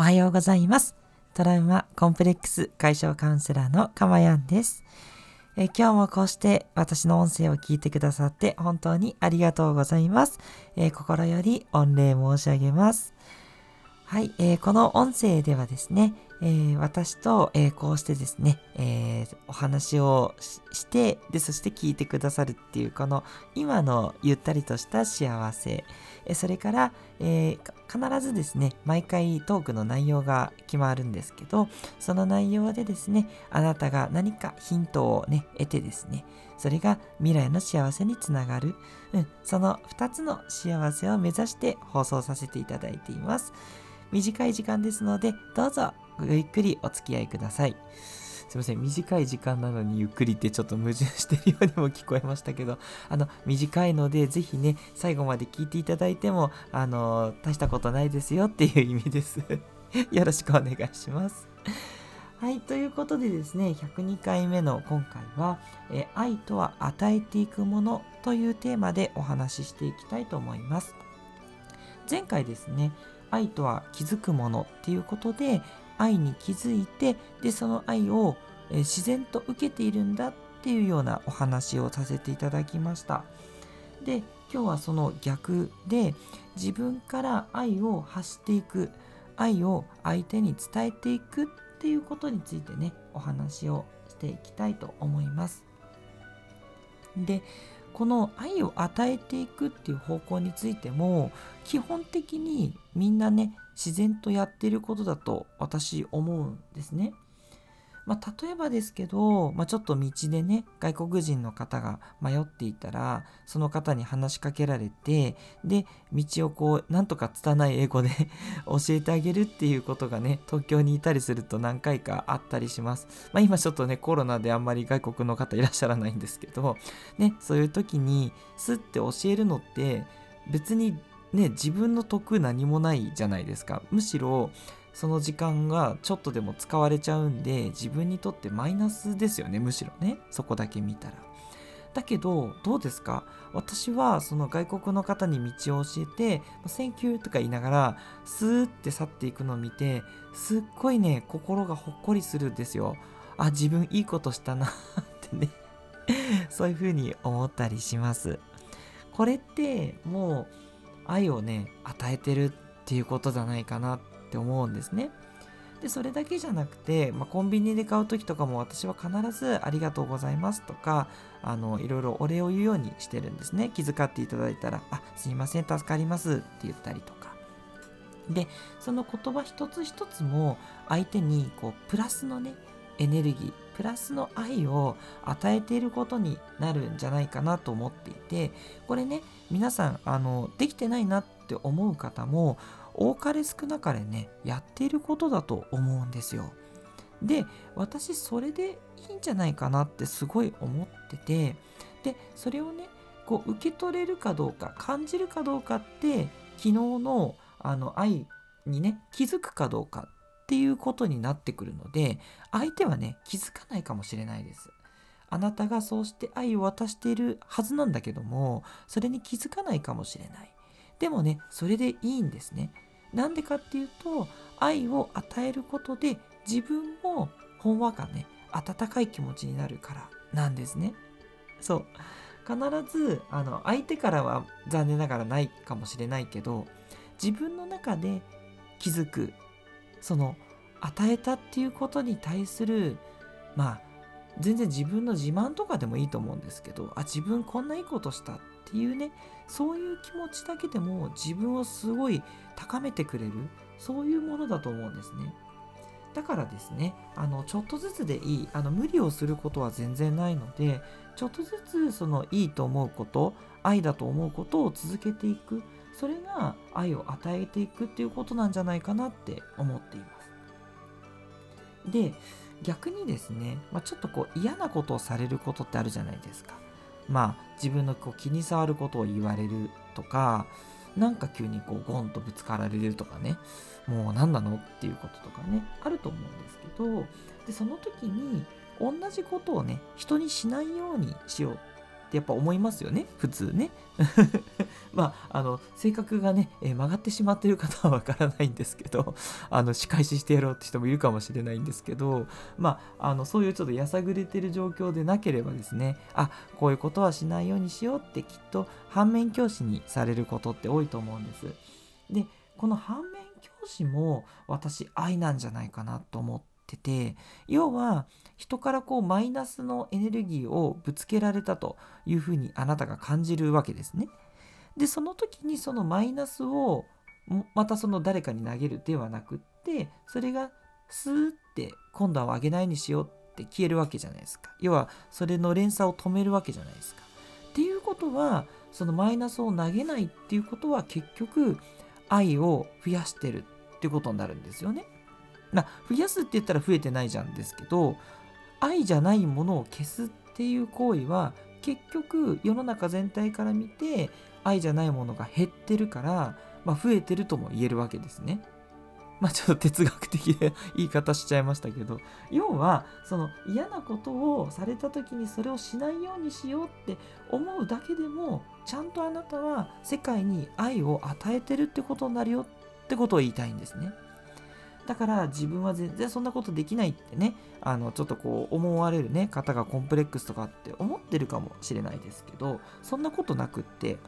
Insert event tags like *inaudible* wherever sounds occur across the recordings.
おはようございます。トラウマコンプレックス解消カウンセラーのかまやんです。え今日もこうして私の音声を聞いてくださって本当にありがとうございます。え心より御礼申し上げます。はい、えー、この音声ではですね、えー、私と、えー、こうしてですね、えお話をしてで、そして聞いてくださるっていう、この今のゆったりとした幸せ、えそれから、え必ずですね、毎回トークの内容が決まるんですけど、その内容でですね、あなたが何かヒントをね、得てですね、それが未来の幸せにつながる、うん、その2つの幸せを目指して放送させていただいています。短い時間ですので、どうぞゆっくりお付き合いください。すいません、短い時間なのにゆっくりってちょっと矛盾してるようにも聞こえましたけど、あの、短いので、ぜひね、最後まで聞いていただいても、あの、大したことないですよっていう意味です。*laughs* よろしくお願いします。はい、ということでですね、102回目の今回は、え愛とは与えていくものというテーマでお話ししていきたいと思います。前回ですね、愛とは気づくものっていうことで愛に気づいてでその愛を、自然と受けているんだっていうようなお話をさせていただきました。で今日はその逆で自分から愛を発していく愛を相手に伝えていくっていうことについてねお話をしていきたいと思います。でこの愛を与えていくっていう方向についても基本的にみんなね自然とやってることだと私思うんですね。まあ、例えばですけど、まあ、ちょっと道でね外国人の方が迷っていたらその方に話しかけられてで道をこうなんとか拙い英語で *laughs* 教えてあげるっていうことがね東京にいたりすると何回かあったりします、まあ、今ちょっとねコロナであんまり外国の方いらっしゃらないんですけどねそういう時にスッて教えるのって別にね自分の得何もないじゃないですかむしろその時間がちょっとでも使われちゃうんで自分にとってマイナスですよねむしろねそこだけ見たら。だけどどうですか？私はその外国の方に道を教えて「 Thank you」とか言いながらスーって去っていくのを見てすっごいね心がほっこりするんですよ。あ自分いいことしたなってねそういうふうに思ったりします。これってもう愛をね与えてるっていうことじゃないかなって思うんですね。でそれだけじゃなくて、まあ、コンビニで買う時とかも私は必ず「ありがとうございます」とかあのいろいろお礼を言うようにしてるんですね気遣っていただいたら「あすいません助かります」って言ったりとかでその言葉一つ一つも相手にこうプラスのねエネルギープラスの愛を与えていることになるんじゃないかなと思っていてこれね皆さんあのできてないなって思う方も多かれ少なかれねやっていることだと思うんですよ。で私それでいいんじゃないかなってすごい思っててでそれをねこう受け取れるかどうか感じるかどうかって昨日のあの愛にね気づくかどうかっていうことになってくるので相手はね気づかないかもしれないです。あなたがそうして愛を渡しているはずなんだけどもそれに気づかないかもしれない。でもねそれでいいんですね。なんでかっていうと愛を与えることで自分もほんわかね温かい気持ちになるからなんですね。そう必ずあの相手からは残念ながらないかもしれないけど自分の中で気づくその与えたっていうことに対するまあ全然自分の自慢とかでもいいと思うんですけどあ自分こんないいことしたっていうねそういう気持ちだけでも自分をすごい高めてくれるそういうものだと思うんですね。だからですねあのちょっとずつでいいあの無理をすることは全然ないのでちょっとずつそのいいと思うこと愛だと思うことを続けていく。それが愛を与えていくっていうことなんじゃないかなって思っています。で逆にですね、まあ、ちょっとこう嫌なことをされることってあるじゃないですか。まあ自分のこう気に障ることを言われるとかなんか急にこうゴンとぶつかられるとかね。もう何なのっていうこととかねあると思うんですけどでその時に同じことをね人にしないようにしようってやっぱ思いますよね普通ね。*laughs* まああの性格がね、えー、曲がってしまってる方はわからないんですけど *laughs* あの仕返ししてやろうって人もいるかもしれないんですけどまああのそういうちょっとやさぐれてる状況でなければですねあこういうことはしないようにしようってきっと反面教師にされることって多いと思うんです。でこの反面教師も私愛なんじゃないかなと思ってて要は人からこうマイナスのエネルギーをぶつけられたというふうにあなたが感じるわけですね。でその時にそのマイナスをまたその誰かに投げるではなくってそれがスーって今度は上げないにしようって消えるわけじゃないですか。要はそれの連鎖を止めるわけじゃないですか。っていうことはそのマイナスを投げないっていうことは結局愛を増やしてるってことになるんですよね。まあ、増やすって言ったら増えてないじゃんですけど愛じゃないものを消すっていう行為は結局世の中全体から見て愛じゃないものが減ってるから、まあ、増えてるとも言えるわけですね。まあちょっと哲学的な言い方しちゃいましたけど要はその嫌なことをされた時にそれをしないようにしようって思うだけでもちゃんとあなたは世界に愛を与えてるってことになるよってことを言いたいんですね。だから自分は全然そんなことできないってね、あの、ちょっとこう思われるね、方がコンプレックスとかって思ってるかもしれないですけど、そんなことなくって、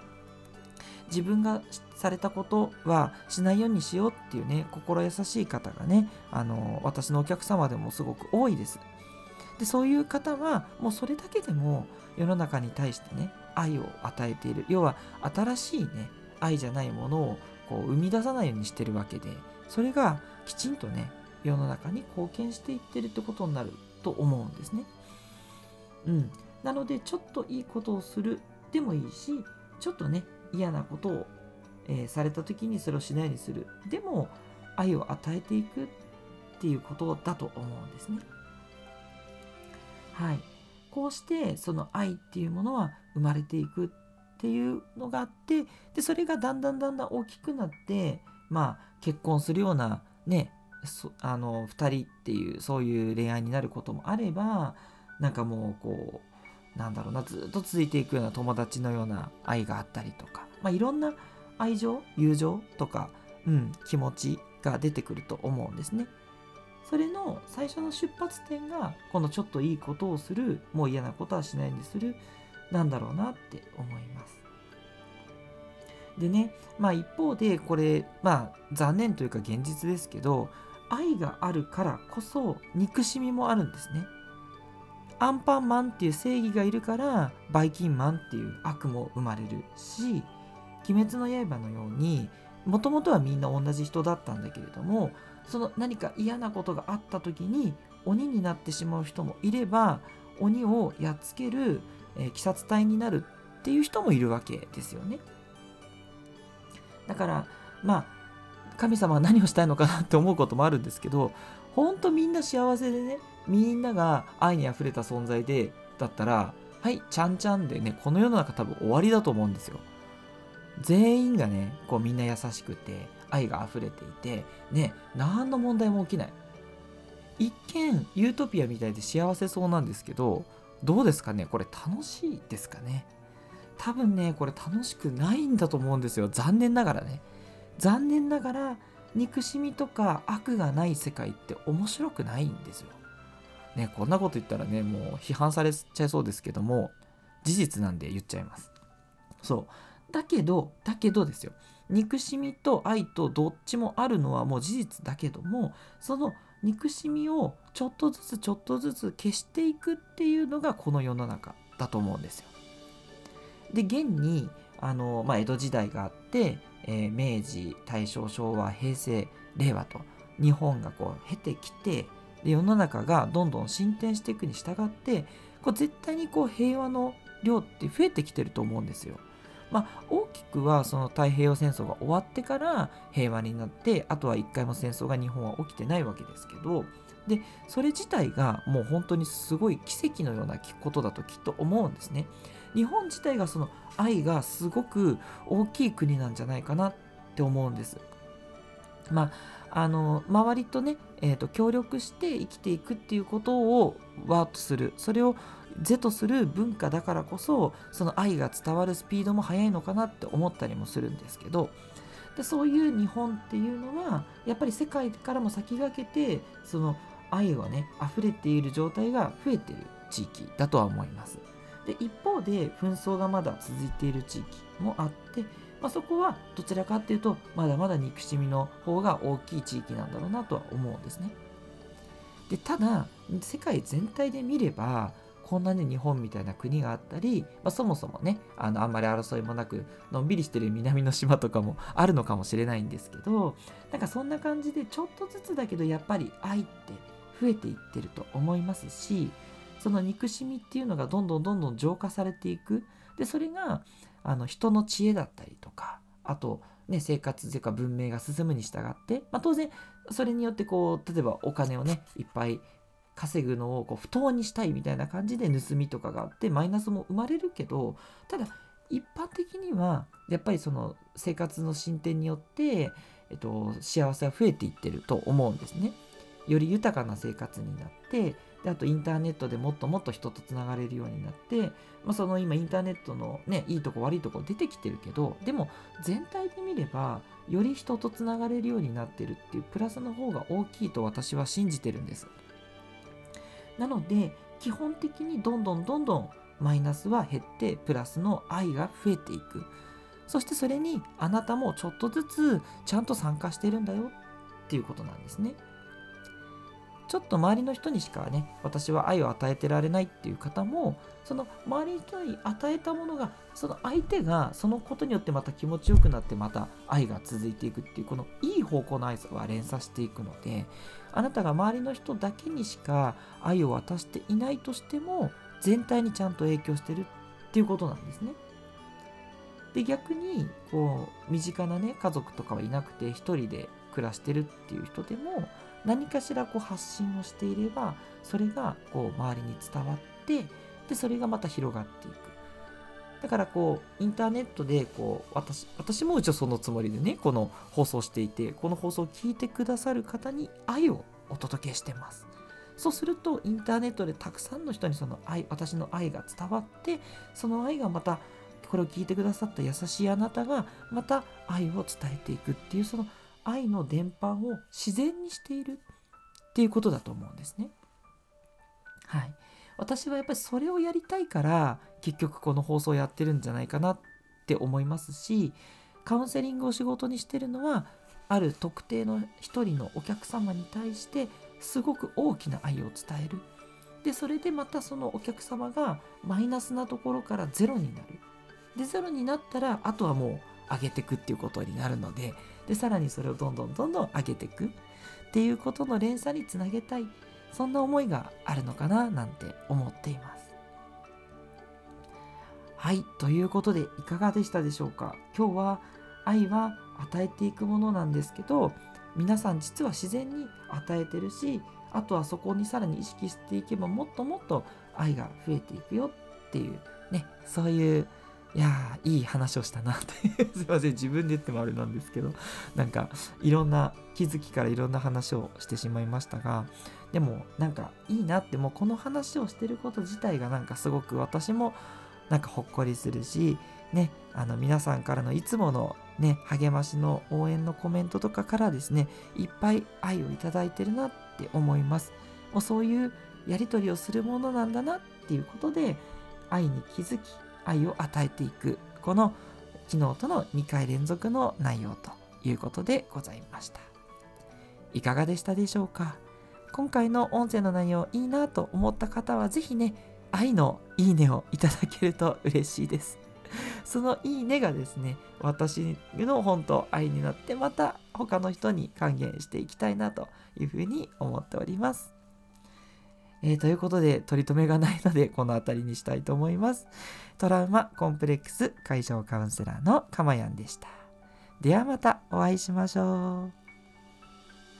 自分がされたことはしないようにしようっていうね、心優しい方がね、あの、私のお客様でもすごく多いです。で、そういう方は、もうそれだけでも世の中に対してね、愛を与えている。要は、新しいね、愛じゃないものをこう生み出さないようにしてるわけで、それがきちんとね世の中に貢献していってるってことになると思うんですね。うん、なのでちょっといいことをするでもいいしちょっとね嫌なことを、えー、された時にそれをしないようにするでも愛を与えていくっていうことだと思うんですね。はい。こうしてその愛っていうものは生まれていくっていうのがあってでそれがだんだんだんだん大きくなってまあ結婚するようなねあの2人っていうそういう恋愛になることもあればなんかもうこうなんだろうなずっと続いていくような友達のような愛があったりとか、まあ、いろんな愛情友情とか、うん、気持ちが出てくると思うんですね。それの最初の出発点がこのちょっといいことをするもう嫌なことはしないようにするなんだろうなって思います。でね、まあ一方でこれ、まあ残念というか現実ですけど、愛があるからこそ憎しみもあるんですね。アンパンマンっていう正義がいるからバイキンマンっていう悪も生まれるし、鬼滅の刃のようにもともとはみんな同じ人だったんだけれどもその何か嫌なことがあった時に鬼になってしまう人もいれば鬼をやっつける、えー、鬼殺隊になるっていう人もいるわけですよね。だからまあ神様は何をしたいのかなって思うこともあるんですけどほんとみんな幸せでねみんなが愛にあふれた存在でだったらはいちゃんちゃんでねこの世の中多分終わりだと思うんですよ。全員がねこうみんな優しくて愛が溢れていてね何の問題も起きない。一見ユートピアみたいで幸せそうなんですけどどうですかね？これ楽しいですかね？多分ね、これ楽しくないんだと思うんですよ。残念ながらね。残念ながら、憎しみとか悪がない世界って面白くないんですよ。ね、こんなこと言ったらね、もう批判されちゃいそうですけども、事実なんで言っちゃいます。そう。だけど、だけどですよ。憎しみと愛とどっちもあるのはもう事実だけども、その憎しみをちょっとずつちょっとずつ消していくっていうのがこの世の中だと思うんですよ。で現にあの、まあ、江戸時代があって、えー、明治大正昭和平成令和と日本がこう経てきてで世の中がどんどん進展していくに従ってこう絶対にこう平和の量って増えてきてると思うんですよ。まあ、大きくはその太平洋戦争が終わってから平和になってあとは一回も戦争が日本は起きてないわけですけどでそれ自体がもう本当にすごい奇跡のようなことだときっと思うんですね。日本自体がその愛がすごく大きい国なんじゃないかなって思うんです。まあ、あの周りとね、えーと、協力して生きていくっていうことをワーとするそれを是とする文化だからこそその愛が伝わるスピードも速いのかなって思ったりもするんですけどでそういう日本っていうのはやっぱり世界からも先駆けてその愛がね溢れている状態が増えている地域だとは思います。で一方で紛争がまだ続いている地域もあって、まあ、そこはどちらかっていうとまだまだ憎しみの方が大きい地域なんだろうなとは思うんですね。でただ世界全体で見ればこんなね日本みたいな国があったり、まあ、そもそもねあのあんまり争いもなくのんびりしてる南の島とかもあるのかもしれないんですけどなんかそんな感じでちょっとずつだけどやっぱり愛って増えていってると思いますしその憎しみっていうのがどんどんどんどん浄化されていく。でそれがあの人の知恵だったりとかあとね、生活というか文明が進むに従って、まあ、当然それによってこう例えばお金をねいっぱい稼ぐのをこう不当にしたいみたいな感じで盗みとかがあってマイナスも生まれるけどただ一般的にはやっぱりその生活の進展によって、えっと、幸せは増えていってると思うんですね。より豊かな生活になってであとインターネットでもっともっと人とつながれるようになって、まあ、その今インターネットのねいいとこ悪いとこ出てきてるけどでも全体で見ればより人とつながれるようになってるっていうプラスの方が大きいと私は信じてるんです。なので基本的にどんどんどんどんマイナスは減ってプラスの愛が増えていくそしてそれにあなたもちょっとずつちゃんと参加してるんだよっていうことなんですね。ちょっと周りの人にしかね私は愛を与えてられないっていう方もその周りの人に与えたものがその相手がそのことによってまた気持ちよくなってまた愛が続いていくっていうこのいい方向の愛は連鎖していくのであなたが周りの人だけにしか愛を渡していないとしても全体にちゃんと影響してるっていうことなんですね。で逆にこう身近なね家族とかはいなくて一人で暮らしてるっていう人でも何かしらこう発信をしていればそれがこう周りに伝わってでそれがまた広がっていく。だからこうインターネットでこう私私も一応そのつもりでねこの放送していてこの放送を聞いてくださる方に愛をお届けしてます。そうするとインターネットでたくさんの人にその愛私の愛が伝わってその愛がまたこれを聞いてくださった優しいあなたがまた愛を伝えていくっていうその愛の伝播を自然にしているっていうことだと思うんですね。はい。私はやっぱりそれをやりたいから結局この放送やってるんじゃないかなって思いますしカウンセリングを仕事にしてるのはある特定の一人のお客様に対してすごく大きな愛を伝える。でそれでまたそのお客様がマイナスなところからゼロになる。でゼロになったらあとはもう上げていくっていうことになるのででさらにそれをどんどんどんどん上げていくっていうことの連鎖につなげたい。そんな思いがあるのかななんて思っています。はいということでいかがでしたでしょうか？今日は愛は与えていくものなんですけど皆さん実は自然に与えてるしあとはそこにさらに意識していけばもっともっと愛が増えていくよっていうねそういういやいい話をしたなって *laughs* すいません自分で言ってもあれなんですけど。なんかいろんな気づきからいろんな話をしてしまいましたがでもなんかいいなってもうこの話をしてること自体がなんかすごく私もなんかほっこりするしねあの皆さんからのいつものね励ましの応援のコメントとかからですねいっぱい愛をいただいてるなって思います。もうそういうやり取りをするものなんだなっていうことで愛に気づき愛を与えていく。この昨日との2回連続の内容ということでございました。いかがでしたでしょうか？今回の音声の内容いいなと思った方は是非ね愛のいいねをいただけると嬉しいです。*laughs* そのいいねがですね私の本当愛になってまた他の人に還元していきたいなというふうに思っております。えー、ということで、取り留めがないので、この辺りにしたいと思います。トラウマコンプレックス解消カウンセラーのかまやんでした。ではまたお会いしましょう。